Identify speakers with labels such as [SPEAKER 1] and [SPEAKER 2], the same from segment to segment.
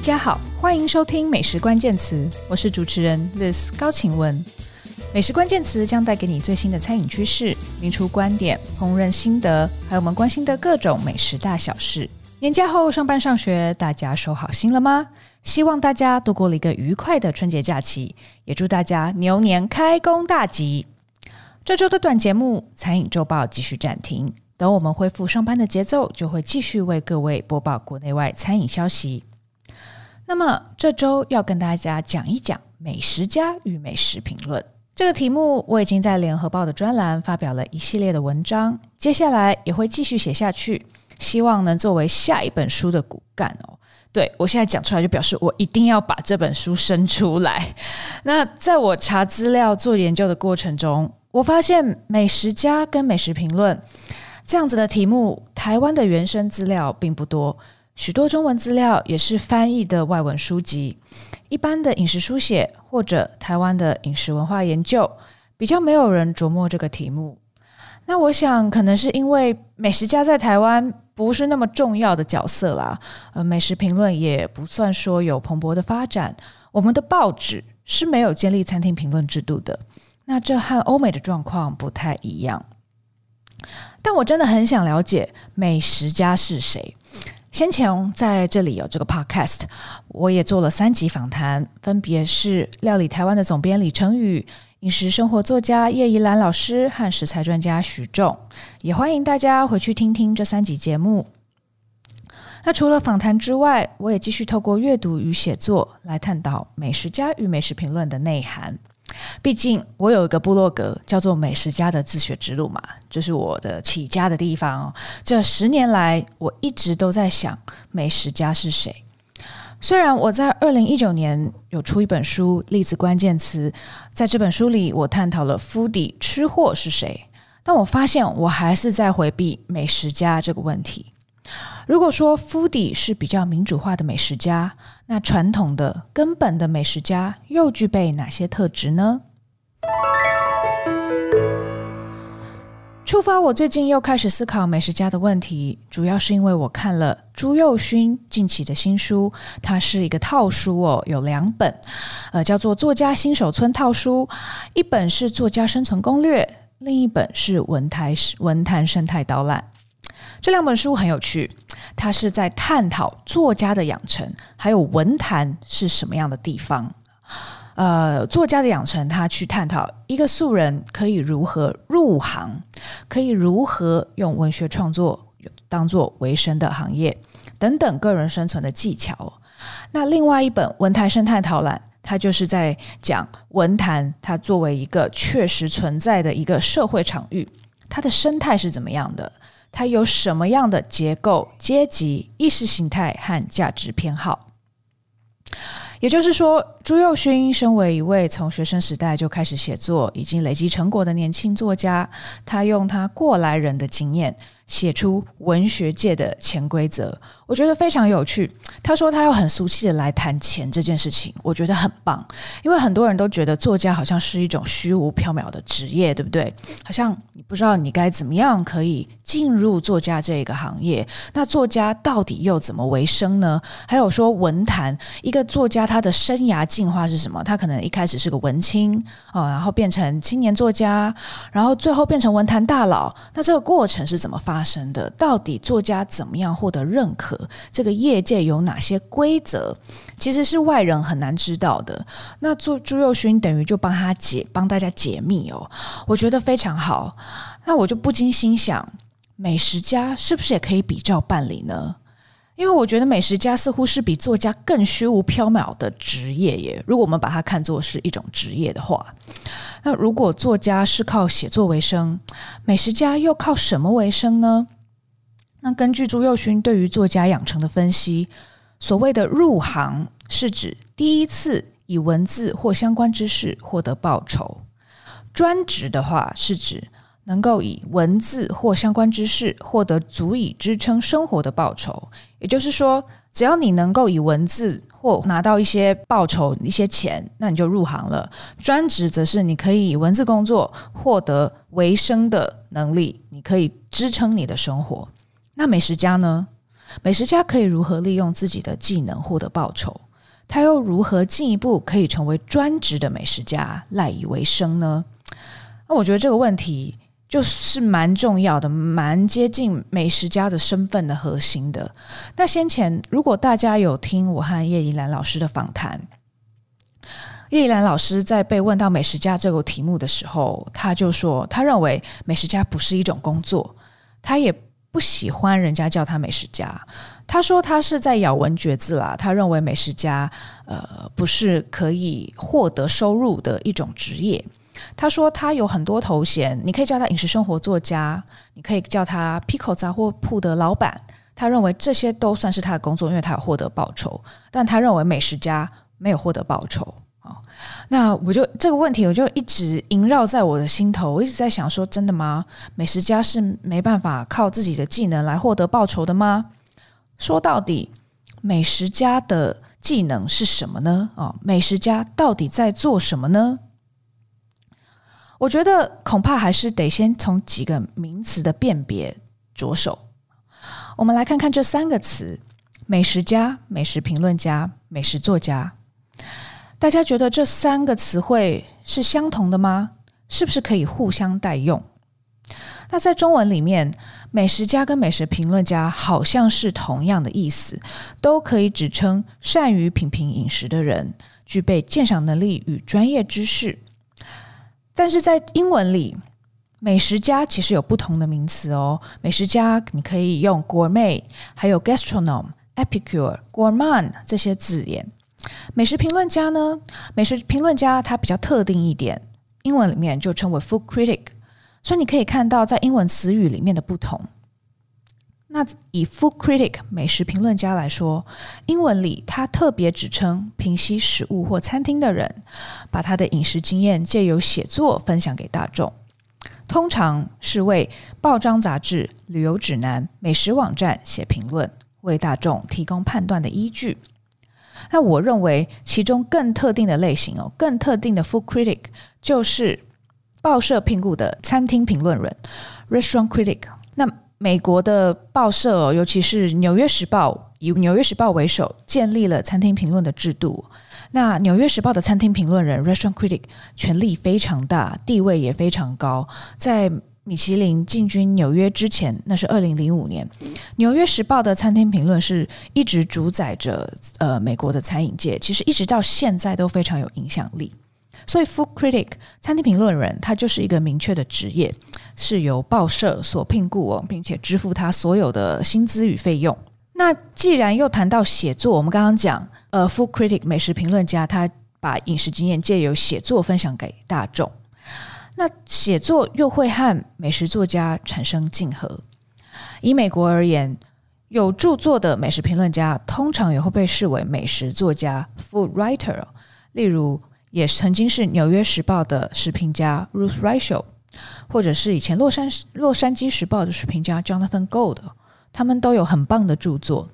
[SPEAKER 1] 大家好，欢迎收听美食关键词，我是主持人 Liz 高晴雯。美食关键词将带给你最新的餐饮趋势、名厨观点、烹饪心得，还有我们关心的各种美食大小事。年假后上班上学，大家收好心了吗？希望大家度过了一个愉快的春节假期，也祝大家牛年开工大吉。这周的短节目《餐饮周报》继续暂停，等我们恢复上班的节奏，就会继续为各位播报国内外餐饮消息。那么这周要跟大家讲一讲美食家与美食评论这个题目，我已经在联合报的专栏发表了一系列的文章，接下来也会继续写下去，希望能作为下一本书的骨干哦。对，我现在讲出来，就表示我一定要把这本书生出来。那在我查资料做研究的过程中，我发现美食家跟美食评论这样子的题目，台湾的原生资料并不多。许多中文资料也是翻译的外文书籍，一般的饮食书写或者台湾的饮食文化研究，比较没有人琢磨这个题目。那我想，可能是因为美食家在台湾不是那么重要的角色啦，呃，美食评论也不算说有蓬勃的发展。我们的报纸是没有建立餐厅评论制度的，那这和欧美的状况不太一样。但我真的很想了解美食家是谁。先前在这里有这个 podcast，我也做了三集访谈，分别是料理台湾的总编李承宇、饮食生活作家叶怡兰老师和食材专家许仲，也欢迎大家回去听听这三集节目。那除了访谈之外，我也继续透过阅读与写作来探讨美食家与美食评论的内涵。毕竟我有一个部落格叫做“美食家的自学之路”嘛，这是我的起家的地方哦。这十年来，我一直都在想美食家是谁。虽然我在二零一九年有出一本书《例子关键词》，在这本书里我探讨了 Fudi 吃货是谁，但我发现我还是在回避美食家这个问题。如果说 Fu Di 是比较民主化的美食家，那传统的根本的美食家又具备哪些特质呢？触发我最近又开始思考美食家的问题，主要是因为我看了朱佑勋近期的新书，它是一个套书哦，有两本，呃，叫做《作家新手村套书》，一本是《作家生存攻略》，另一本是《文台文坛生态导览》。这两本书很有趣，它是在探讨作家的养成，还有文坛是什么样的地方。呃，作家的养成，他去探讨一个素人可以如何入行，可以如何用文学创作当做维生的行业等等个人生存的技巧。那另外一本《文坛生态导览》，它就是在讲文坛，它作为一个确实存在的一个社会场域，它的生态是怎么样的？他有什么样的结构、阶级、意识形态和价值偏好？也就是说，朱佑勋身为一位从学生时代就开始写作、已经累积成果的年轻作家，他用他过来人的经验。写出文学界的潜规则，我觉得非常有趣。他说他要很俗气的来谈钱这件事情，我觉得很棒，因为很多人都觉得作家好像是一种虚无缥缈的职业，对不对？好像你不知道你该怎么样可以进入作家这个行业。那作家到底又怎么为生呢？还有说文坛一个作家他的生涯进化是什么？他可能一开始是个文青啊，然后变成青年作家，然后最后变成文坛大佬。那这个过程是怎么发？发生的到底作家怎么样获得认可？这个业界有哪些规则？其实是外人很难知道的。那朱朱佑勋等于就帮他解，帮大家解密哦。我觉得非常好。那我就不禁心想，美食家是不是也可以比照办理呢？因为我觉得美食家似乎是比作家更虚无缥缈的职业耶。如果我们把它看作是一种职业的话，那如果作家是靠写作为生，美食家又靠什么为生呢？那根据朱宥勋对于作家养成的分析，所谓的入行是指第一次以文字或相关知识获得报酬，专职的话是指。能够以文字或相关知识获得足以支撑生活的报酬，也就是说，只要你能够以文字或拿到一些报酬、一些钱，那你就入行了。专职则是你可以以文字工作获得维生的能力，你可以支撑你的生活。那美食家呢？美食家可以如何利用自己的技能获得报酬？他又如何进一步可以成为专职的美食家，赖以为生呢？那我觉得这个问题就是蛮重要的，蛮接近美食家的身份的核心的。那先前如果大家有听我和叶怡兰老师的访谈，叶怡兰老师在被问到美食家这个题目的时候，他就说，他认为美食家不是一种工作，他也不喜欢人家叫他美食家。他说他是在咬文嚼字啦。他认为美食家呃不是可以获得收入的一种职业。他说他有很多头衔，你可以叫他饮食生活作家，你可以叫他 Pico 杂货铺的老板。他认为这些都算是他的工作，因为他有获得报酬。但他认为美食家没有获得报酬。哦，那我就这个问题，我就一直萦绕在我的心头。我一直在想说，真的吗？美食家是没办法靠自己的技能来获得报酬的吗？说到底，美食家的技能是什么呢？啊，美食家到底在做什么呢？我觉得恐怕还是得先从几个名词的辨别着手。我们来看看这三个词：美食家、美食评论家、美食作家。大家觉得这三个词汇是相同的吗？是不是可以互相代用？那在中文里面，美食家跟美食评论家好像是同样的意思，都可以指称善于品评饮食的人，具备鉴赏能力与专业知识。但是在英文里，美食家其实有不同的名词哦。美食家你可以用 gourmet，还有 gastronome、epicure、gourmand 这些字眼。美食评论家呢？美食评论家他比较特定一点，英文里面就称为 food critic。所以你可以看到，在英文词语里面的不同。那以 food critic 美食评论家来说，英文里他特别指称评析食物或餐厅的人，把他的饮食经验借由写作分享给大众，通常是为报章杂志、旅游指南、美食网站写评论，为大众提供判断的依据。那我认为其中更特定的类型哦，更特定的 food critic 就是。报社聘雇的餐厅评论人 （restaurant critic）。那美国的报社，尤其是《纽约时报》，以《纽约时报》为首，建立了餐厅评论的制度。那《纽约时报》的餐厅评论人 （restaurant critic） 权力非常大，地位也非常高。在米其林进军纽约之前，那是二零零五年，《纽约时报》的餐厅评论是一直主宰着呃美国的餐饮界，其实一直到现在都非常有影响力。所以，food critic 餐厅评论人，他就是一个明确的职业，是由报社所聘雇，并且支付他所有的薪资与费用。那既然又谈到写作，我们刚刚讲，呃，food critic 美食评论家，他把饮食经验借由写作分享给大众。那写作又会和美食作家产生竞合。以美国而言，有著作的美食评论家通常也会被视为美食作家 （food writer），例如。也曾经是《纽约时报》的食评家 Ruth Reichl，或者是以前洛杉《洛杉矶时报》的食评家 Jonathan Gold，他们都有很棒的著作。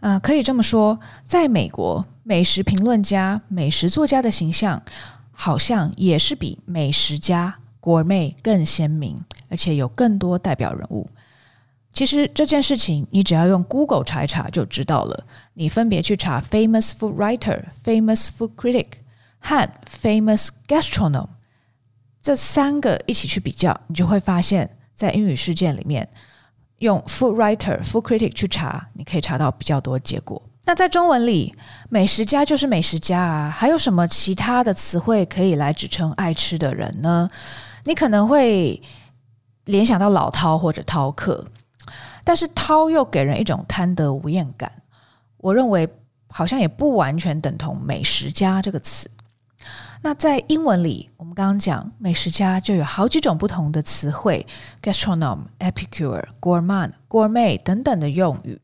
[SPEAKER 1] 啊、可以这么说，在美国，美食评论家、美食作家的形象，好像也是比美食家 Gourmet 更鲜明，而且有更多代表人物。其实这件事情，你只要用 Google 查一查就知道了。你分别去查 Famous Food Writer、Famous Food Critic。和 famous gastronom 这三个一起去比较，你就会发现，在英语世界里面，用 food writer、food critic 去查，你可以查到比较多结果。那在中文里，美食家就是美食家啊，还有什么其他的词汇可以来指称爱吃的人呢？你可能会联想到老饕或者饕客，但是饕又给人一种贪得无厌感。我认为好像也不完全等同美食家这个词。那在英文里，我们刚刚讲美食家就有好几种不同的词汇：gastronom、epicure、gourmand、gourmet 等等的用语。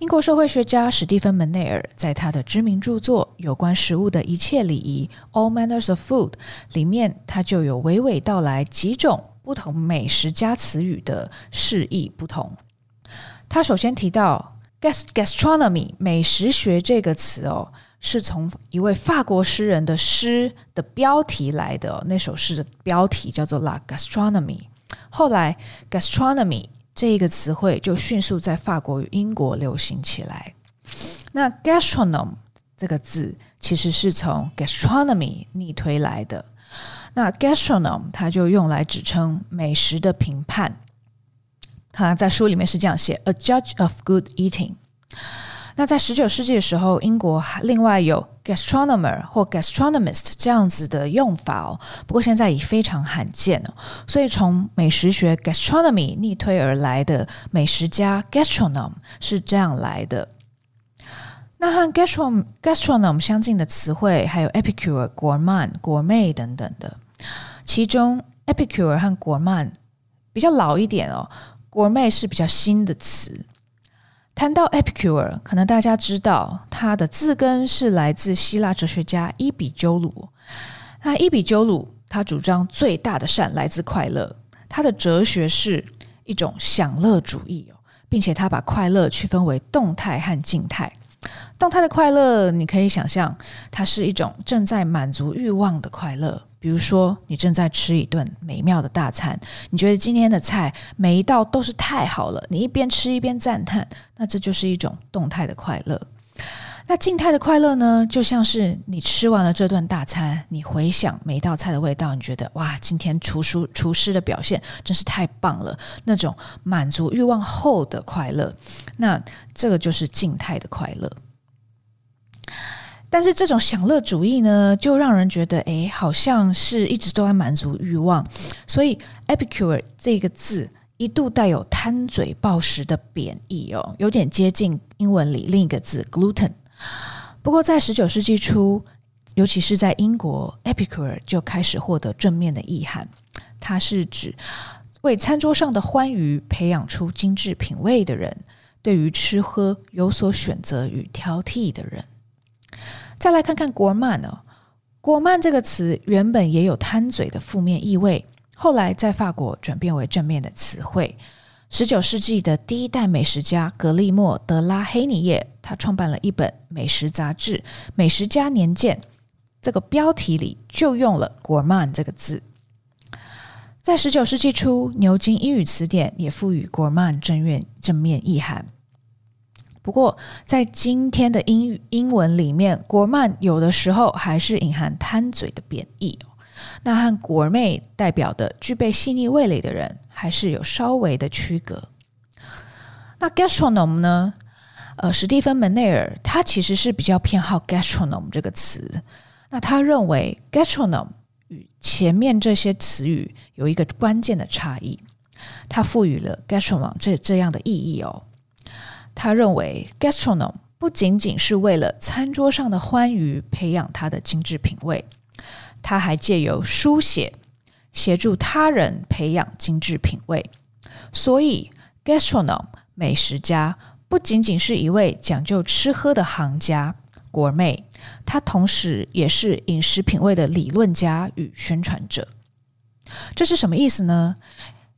[SPEAKER 1] 英国社会学家史蒂芬·门内尔在他的知名著作《有关食物的一切礼仪》（All Manners of Food） 里面，他就有娓娓道来几种不同美食家词语的释义不同。他首先提到 gastronomy 美食学这个词哦。是从一位法国诗人的诗的标题来的，那首诗的标题叫做《La Gastronomy》。后来，gastronomy 这一个词汇就迅速在法国与英国流行起来。那 gastronome 这个字其实是从 gastronomy 逆推来的。那 gastronome 它就用来指称美食的评判。他在书里面是这样写：a judge of good eating。那在十九世纪的时候，英国还另外有 gastronomer 或 gastronomist 这样子的用法哦，不过现在已非常罕见哦。所以从美食学 gastronomy 逆推而来的美食家 gastronom 是这样来的。那和 gastronom gastronom 相近的词汇还有 epicure、gourmand、gourmet 等等的，其中 epicure 和 gourmand 比较老一点哦，gourmet 是比较新的词。谈到 Epicure，可能大家知道他的字根是来自希腊哲学家伊比鸠鲁。那伊比鸠鲁他主张最大的善来自快乐，他的哲学是一种享乐主义哦，并且他把快乐区分为动态和静态。动态的快乐，你可以想象，它是一种正在满足欲望的快乐。比如说，你正在吃一顿美妙的大餐，你觉得今天的菜每一道都是太好了，你一边吃一边赞叹，那这就是一种动态的快乐。那静态的快乐呢？就像是你吃完了这顿大餐，你回想每一道菜的味道，你觉得哇，今天厨师厨师的表现真是太棒了，那种满足欲望后的快乐，那这个就是静态的快乐。但是这种享乐主义呢，就让人觉得，哎，好像是一直都在满足欲望。所以 Epicure 这个字一度带有贪嘴暴食的贬义哦，有点接近英文里另一个字 gluten。不过在十九世纪初，尤其是在英国，Epicure 就开始获得正面的意涵。它是指为餐桌上的欢愉培养出精致品味的人，对于吃喝有所选择与挑剔的人。再来看看 gourmand 哦，gourmand 这个词原本也有贪嘴的负面意味，后来在法国转变为正面的词汇。十九世纪的第一代美食家格利莫·德拉黑尼耶，他创办了一本美食杂志《美食家年鉴》，这个标题里就用了 gourmand 这个字。在十九世纪初，牛津英语词典也赋予国漫正面正面意涵。不过，在今天的英英文里面国漫有的时候还是隐含贪嘴的贬义。那和 gourmet 代表的具备细腻味蕾的人，还是有稍微的区隔。那 “gastronom” 呢？呃，史蒂芬门内尔他其实是比较偏好 “gastronom” 这个词。那他认为 “gastronom” 与前面这些词语有一个关键的差异，他赋予了 “gastronom” 这这样的意义哦。他认为，gastronom 不仅仅是为了餐桌上的欢愉培养他的精致品味，他还借由书写协助他人培养精致品味。所以，gastronom 美食家不仅仅是一位讲究吃喝的行家国妹他同时也是饮食品味的理论家与宣传者。这是什么意思呢？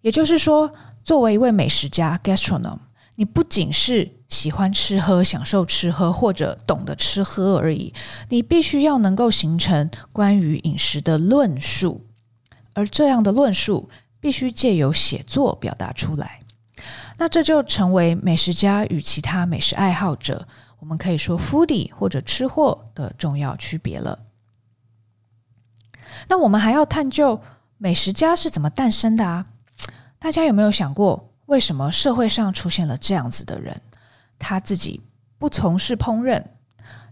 [SPEAKER 1] 也就是说，作为一位美食家，gastronom 你不仅是喜欢吃喝、享受吃喝或者懂得吃喝而已，你必须要能够形成关于饮食的论述，而这样的论述必须借由写作表达出来。那这就成为美食家与其他美食爱好者，我们可以说 foodie 或者吃货的重要区别了。那我们还要探究美食家是怎么诞生的啊？大家有没有想过？为什么社会上出现了这样子的人？他自己不从事烹饪，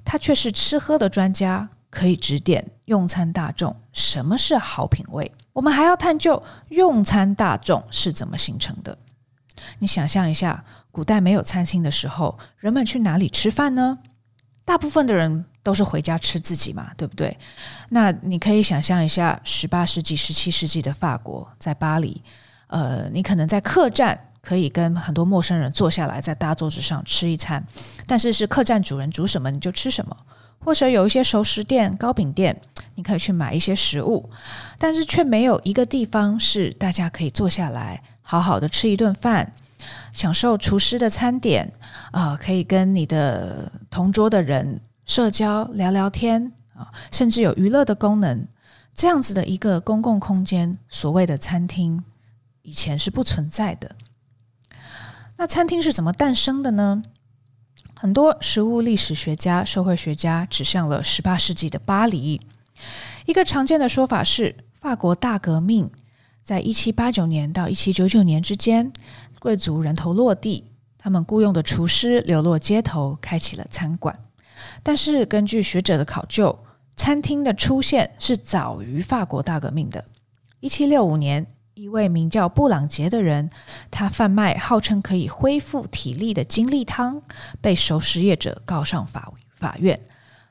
[SPEAKER 1] 他却是吃喝的专家，可以指点用餐大众什么是好品味。我们还要探究用餐大众是怎么形成的。你想象一下，古代没有餐厅的时候，人们去哪里吃饭呢？大部分的人都是回家吃自己嘛，对不对？那你可以想象一下，十八世纪、十七世纪的法国，在巴黎。呃，你可能在客栈可以跟很多陌生人坐下来，在大桌子上吃一餐，但是是客栈主人煮什么你就吃什么，或者有一些熟食店、糕饼店，你可以去买一些食物，但是却没有一个地方是大家可以坐下来好好的吃一顿饭，享受厨师的餐点啊，可以跟你的同桌的人社交聊聊天啊，甚至有娱乐的功能，这样子的一个公共空间，所谓的餐厅。以前是不存在的。那餐厅是怎么诞生的呢？很多食物历史学家、社会学家指向了十八世纪的巴黎。一个常见的说法是，法国大革命在一七八九年到一七九九年之间，贵族人头落地，他们雇佣的厨师流落街头，开启了餐馆。但是，根据学者的考究，餐厅的出现是早于法国大革命的。一七六五年，一位名叫布朗杰的人，他贩卖号称可以恢复体力的精力汤，被熟食业者告上法法院。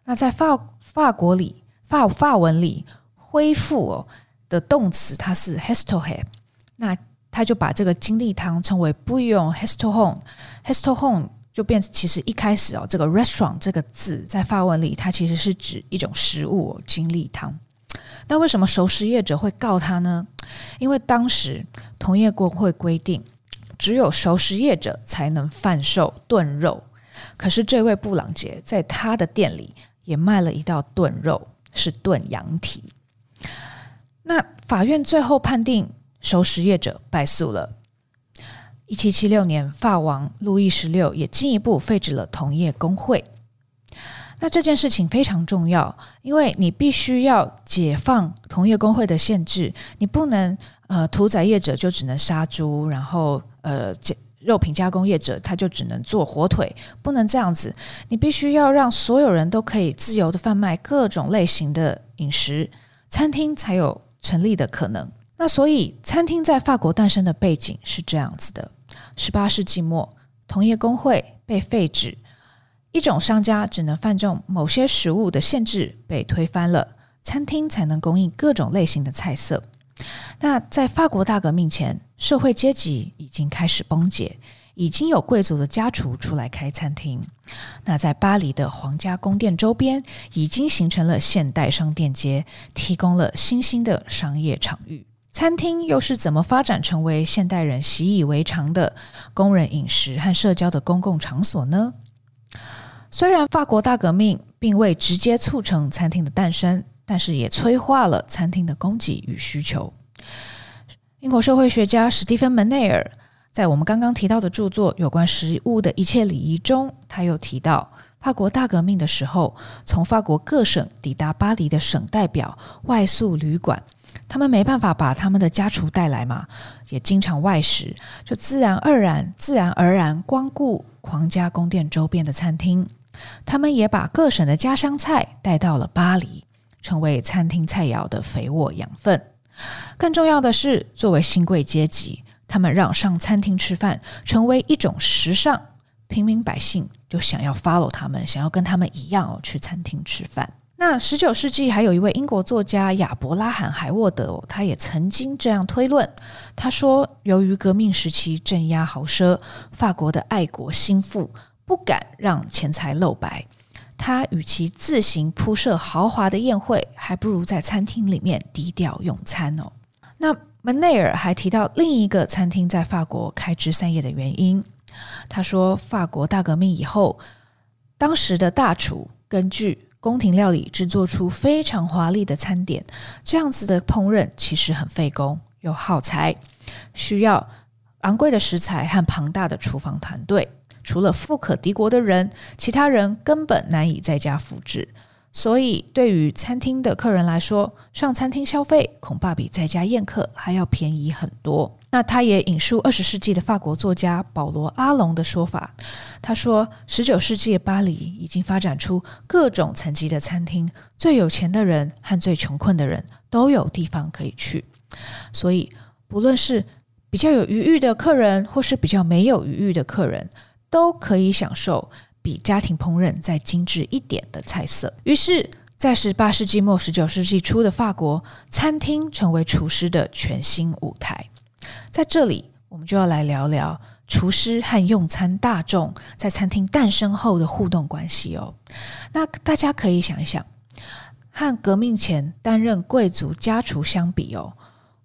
[SPEAKER 1] 那在法法国里，法法文里，恢复哦的动词它是 histoire，那他就把这个精力汤称为 bouillon restaurant，restaurant 就变其实一开始哦，这个 restaurant 这个字在法文里，它其实是指一种食物哦，精力汤。那为什么熟食业者会告他呢？因为当时同业公会规定，只有熟食业者才能贩售炖肉。可是这位布朗杰在他的店里也卖了一道炖肉，是炖羊蹄。那法院最后判定熟食业者败诉了。一七七六年，法王路易十六也进一步废止了同业公会。那这件事情非常重要，因为你必须要解放同业公会的限制，你不能呃屠宰业者就只能杀猪，然后呃肉品加工业者他就只能做火腿，不能这样子。你必须要让所有人都可以自由的贩卖各种类型的饮食，餐厅才有成立的可能。那所以餐厅在法国诞生的背景是这样子的：十八世纪末，同业公会被废止。一种商家只能贩售某些食物的限制被推翻了，餐厅才能供应各种类型的菜色。那在法国大革命前，社会阶级已经开始崩解，已经有贵族的家厨出来开餐厅。那在巴黎的皇家宫殿周边，已经形成了现代商店街，提供了新兴的商业场域。餐厅又是怎么发展成为现代人习以为常的工人饮食和社交的公共场所呢？虽然法国大革命并未直接促成餐厅的诞生，但是也催化了餐厅的供给与需求。英国社会学家史蒂芬·门内尔在我们刚刚提到的著作《有关食物的一切礼仪》中，他又提到，法国大革命的时候，从法国各省抵达巴黎的省代表外宿旅馆，他们没办法把他们的家厨带来嘛，也经常外食，就自然而然、自然而然光顾皇家宫殿周边的餐厅。他们也把各省的家乡菜带到了巴黎，成为餐厅菜肴的肥沃养分。更重要的是，作为新贵阶级，他们让上餐厅吃饭成为一种时尚，平民百姓就想要 follow 他们，想要跟他们一样哦，去餐厅吃饭。那十九世纪还有一位英国作家亚伯拉罕·海沃德，他也曾经这样推论。他说，由于革命时期镇压豪奢，法国的爱国心腹。不敢让钱财露白，他与其自行铺设豪华的宴会，还不如在餐厅里面低调用餐哦。那门内尔还提到另一个餐厅在法国开枝散叶的原因。他说，法国大革命以后，当时的大厨根据宫廷料理制作出非常华丽的餐点，这样子的烹饪其实很费工又耗材，需要昂贵的食材和庞大的厨房团队。除了富可敌国的人，其他人根本难以在家复制。所以，对于餐厅的客人来说，上餐厅消费恐怕比在家宴客还要便宜很多。那他也引述二十世纪的法国作家保罗·阿隆的说法，他说：“十九世纪的巴黎已经发展出各种层级的餐厅，最有钱的人和最穷困的人都有地方可以去。所以，不论是比较有余裕的客人，或是比较没有余裕的客人。”都可以享受比家庭烹饪再精致一点的菜色。于是，在十八世纪末、十九世纪初的法国，餐厅成为厨师的全新舞台。在这里，我们就要来聊聊厨师和用餐大众在餐厅诞生后的互动关系哦。那大家可以想一想，和革命前担任贵族家厨相比哦，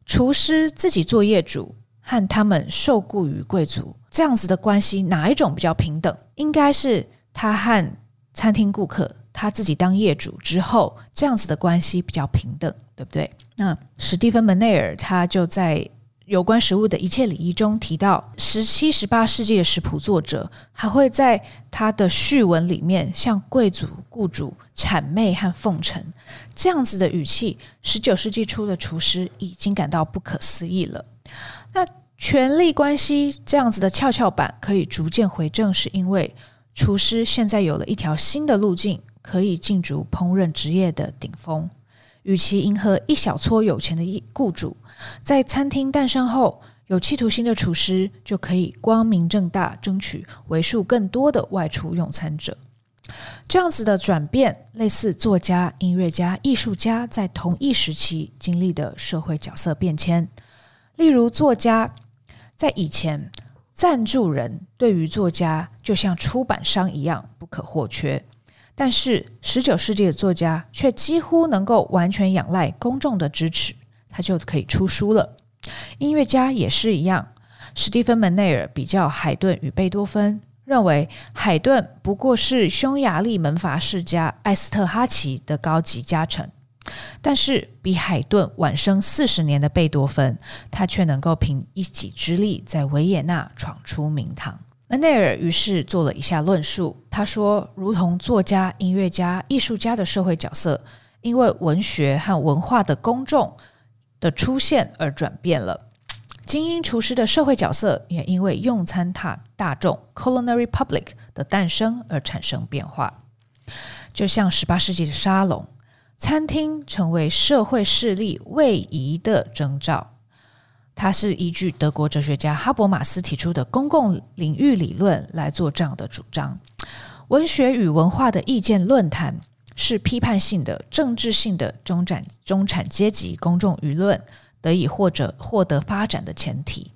[SPEAKER 1] 厨师自己做业主，和他们受雇于贵族。这样子的关系哪一种比较平等？应该是他和餐厅顾客，他自己当业主之后，这样子的关系比较平等，对不对？那史蒂芬·门内尔他就在有关食物的一切礼仪中提到，十七、十八世纪的食谱作者还会在他的序文里面向贵族雇主谄媚和奉承，这样子的语气，十九世纪初的厨师已经感到不可思议了。那权力关系这样子的跷跷板可以逐渐回正，是因为厨师现在有了一条新的路径，可以进驻烹饪职业的顶峰。与其迎合一小撮有钱的雇主，在餐厅诞生后，有企图心的厨师就可以光明正大争取为数更多的外出用餐者。这样子的转变，类似作家、音乐家、艺术家在同一时期经历的社会角色变迁。例如，作家在以前，赞助人对于作家就像出版商一样不可或缺。但是，十九世纪的作家却几乎能够完全仰赖公众的支持，他就可以出书了。音乐家也是一样。史蒂芬·门内尔比较海顿与贝多芬，认为海顿不过是匈牙利门阀世家艾斯特哈奇的高级家臣，但是比海顿晚生四十年的贝多芬，他却能够凭一己之力在维也纳闯出名堂。门内尔于是做了一下论述：他说，如同作家、音乐家、艺术家的社会角色，因为文学和文化的公众的出现而转变了；精英厨师的社会角色也因为用餐大大众 （culinary public） 的诞生而产生变化。就像十八世纪的沙龙，餐厅成为社会势力位移的征兆。他是依据德国哲学家哈伯马斯提出的公共领域理论来做这样的主张。文学与文化的意见论坛是批判性的、政治性的中产中产阶级公众舆论得以或者获得发展的前提。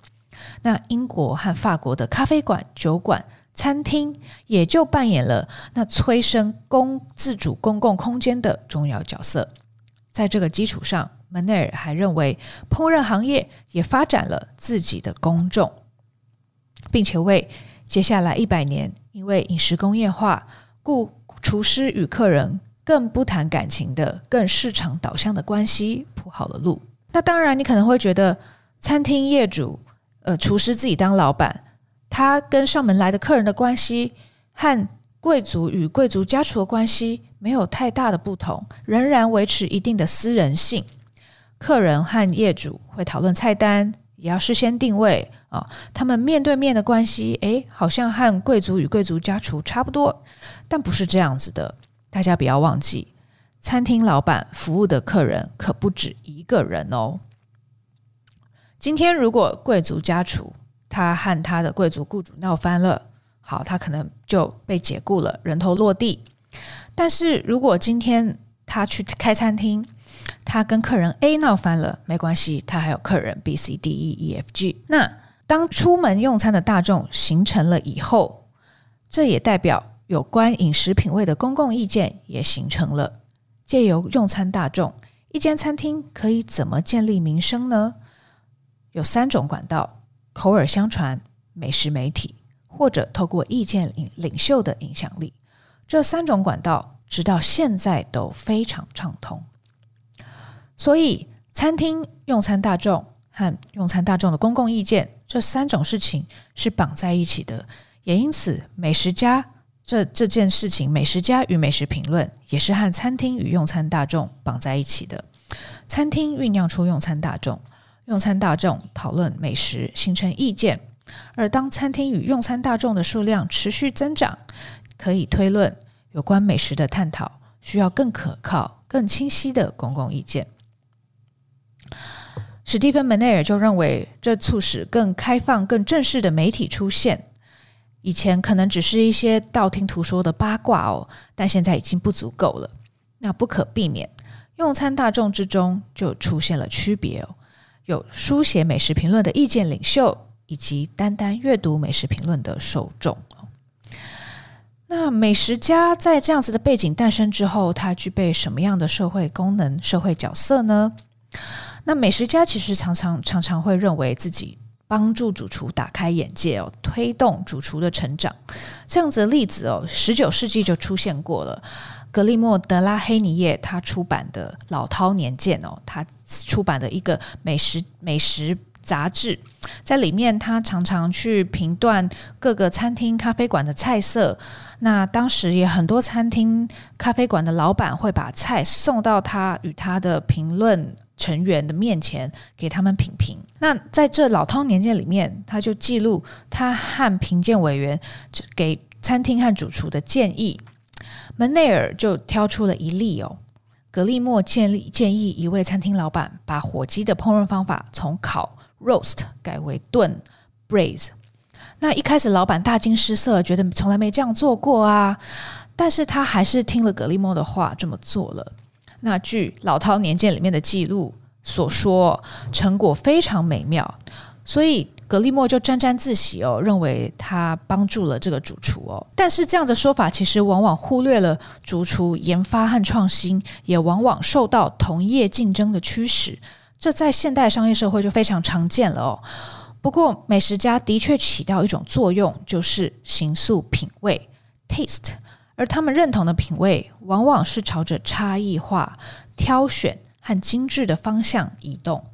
[SPEAKER 1] 那英国和法国的咖啡馆、酒馆、餐厅也就扮演了那催生公自主公共空间的重要角色。在这个基础上，门内尔还认为，烹饪行业也发展了自己的公众，并且为接下来一百年因为饮食工业化，故厨师与客人更不谈感情的、更市场导向的关系铺好了路。那当然，你可能会觉得，餐厅业主，呃，厨师自己当老板，他跟上门来的客人的关系，和贵族与贵族家厨的关系没有太大的不同，仍然维持一定的私人性。客人和业主会讨论菜单，也要事先定位啊。他们面对面的关系，诶，好像和贵族与贵族家厨差不多，但不是这样子的。大家不要忘记，餐厅老板服务的客人可不止一个人哦。今天如果贵族家厨他和他的贵族雇主闹翻了，好，他可能就被解雇了，人头落地。但是如果今天他去开餐厅，他跟客人 A 闹翻了，没关系，他还有客人 B、C、D、E、E、F、G。那当出门用餐的大众形成了以后，这也代表有关饮食品味的公共意见也形成了。借由用餐大众，一间餐厅可以怎么建立名声呢？有三种管道：口耳相传、美食媒体，或者透过意见领领袖的影响力。这三种管道直到现在都非常畅通。所以，餐厅用餐大众和用餐大众的公共意见这三种事情是绑在一起的，也因此，美食家这这件事情，美食家与美食评论也是和餐厅与用餐大众绑在一起的。餐厅酝酿出用餐大众，用餐大众讨论美食，形成意见。而当餐厅与用餐大众的数量持续增长，可以推论有关美食的探讨需要更可靠、更清晰的公共意见。史蒂芬·门内尔就认为，这促使更开放、更正式的媒体出现。以前可能只是一些道听途说的八卦哦，但现在已经不足够了。那不可避免，用餐大众之中就出现了区别哦，有书写美食评论的意见领袖，以及单单阅读美食评论的受众。那美食家在这样子的背景诞生之后，他具备什么样的社会功能、社会角色呢？那美食家其实常常常常会认为自己帮助主厨打开眼界哦，推动主厨的成长。这样子的例子哦，十九世纪就出现过了。格利莫·德拉黑尼耶他出版的《老饕年鉴》哦，他出版的一个美食美食杂志，在里面他常常去评断各个餐厅、咖啡馆的菜色。那当时也很多餐厅、咖啡馆的老板会把菜送到他与他的评论成员的面前，给他们品评。那在这老饕年鉴里面，他就记录他和评鉴委员给餐厅和主厨的建议。门内尔就挑出了一例哦。格利莫建立建议一位餐厅老板把火鸡的烹饪方法从烤 （roast） 改为炖 （braise）。那一开始老板大惊失色，觉得从来没这样做过啊。但是他还是听了格利莫的话，这么做了。那据老饕年鉴里面的记录所说，成果非常美妙，所以。格利莫就沾沾自喜哦，认为他帮助了这个主厨哦。但是这样的说法其实往往忽略了主厨研发和创新，也往往受到同业竞争的驱使。这在现代商业社会就非常常见了哦。不过美食家的确起到一种作用，就是形塑品味 （taste），而他们认同的品味往往是朝着差异化、挑选和精致的方向移动。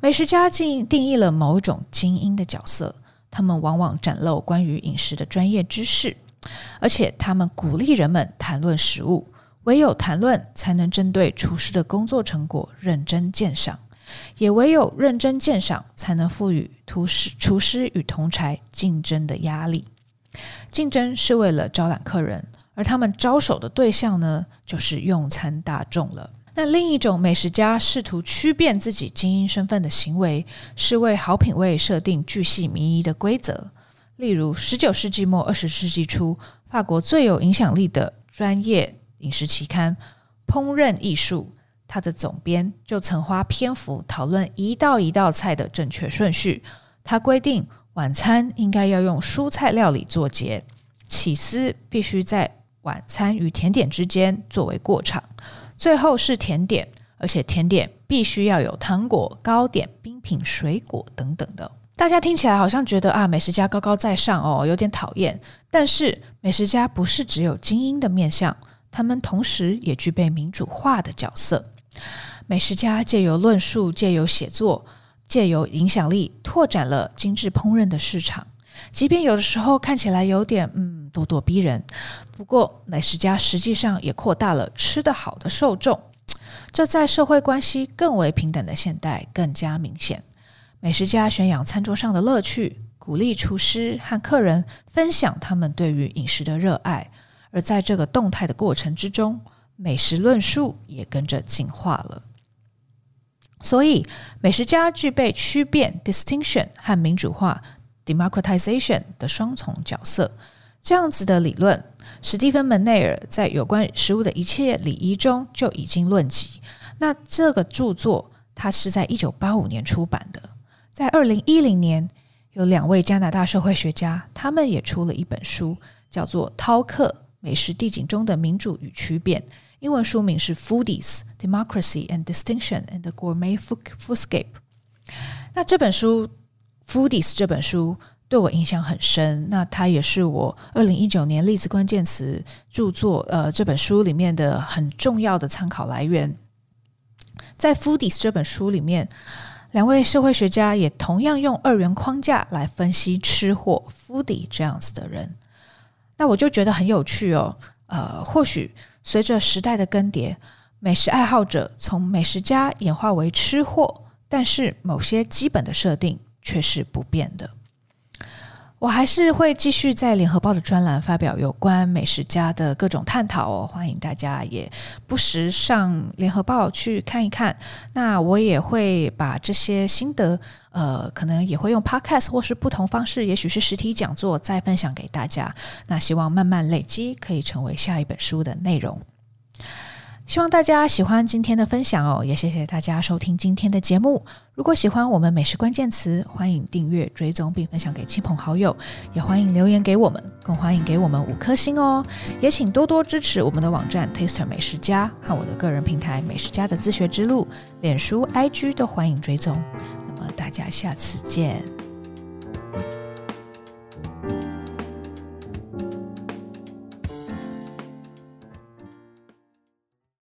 [SPEAKER 1] 美食家竟定义了某种精英的角色，他们往往展露关于饮食的专业知识，而且他们鼓励人们谈论食物，唯有谈论才能针对厨师的工作成果认真鉴赏，也唯有认真鉴赏才能赋予厨师厨师与同侪竞争的压力。竞争是为了招揽客人，而他们招手的对象呢，就是用餐大众了。那另一种美食家试图区辨自己精英身份的行为，是为好品味设定巨细靡遗的规则。例如，十九世纪末二十世纪初，法国最有影响力的专业饮食期刊《烹饪艺术》，它的总编就曾花篇幅讨论一道一道菜的正确顺序。他规定，晚餐应该要用蔬菜料理作结，起司必须在晚餐与甜点之间作为过场。最后是甜点，而且甜点必须要有糖果、糕点、冰品、水果等等的。大家听起来好像觉得啊，美食家高高在上哦，有点讨厌。但是美食家不是只有精英的面相，他们同时也具备民主化的角色。美食家借由论述、借由写作、借由影响力，拓展了精致烹饪的市场。即便有的时候看起来有点嗯咄咄逼人，不过美食家实际上也扩大了吃得好的受众，这在社会关系更为平等的现代更加明显。美食家宣扬餐桌上的乐趣，鼓励厨师和客人分享他们对于饮食的热爱，而在这个动态的过程之中，美食论述也跟着进化了。所以，美食家具备区辨 （distinction） 和民主化。Democratization 的双重角色，这样子的理论，史蒂芬·门内尔在有关食物的一切礼仪中就已经论及。那这个著作，它是在一九八五年出版的。在二零一零年，有两位加拿大社会学家，他们也出了一本书，叫做《饕客：美食地景中的民主与区辨》，英文书名是《Foodies: Democracy and Distinction in the Gourmet Foodscape》。那这本书。《Foodies》这本书对我影响很深，那它也是我二零一九年例子关键词著作呃这本书里面的很重要的参考来源。在《Foodies》这本书里面，两位社会学家也同样用二元框架来分析吃货 Foodie 这样子的人。那我就觉得很有趣哦，呃，或许随着时代的更迭，美食爱好者从美食家演化为吃货，但是某些基本的设定。却是不变的。我还是会继续在联合报的专栏发表有关美食家的各种探讨哦，欢迎大家也不时上联合报去看一看。那我也会把这些心得，呃，可能也会用 Podcast 或是不同方式，也许是实体讲座再分享给大家。那希望慢慢累积，可以成为下一本书的内容。希望大家喜欢今天的分享哦，也谢谢大家收听今天的节目。如果喜欢我们美食关键词，欢迎订阅、追踪并分享给亲朋好友，也欢迎留言给我们，更欢迎给我们五颗星哦。也请多多支持我们的网站 Taster 美食家和我的个人平台美食家的自学之路，脸书、IG 都欢迎追踪。那么大家下次见。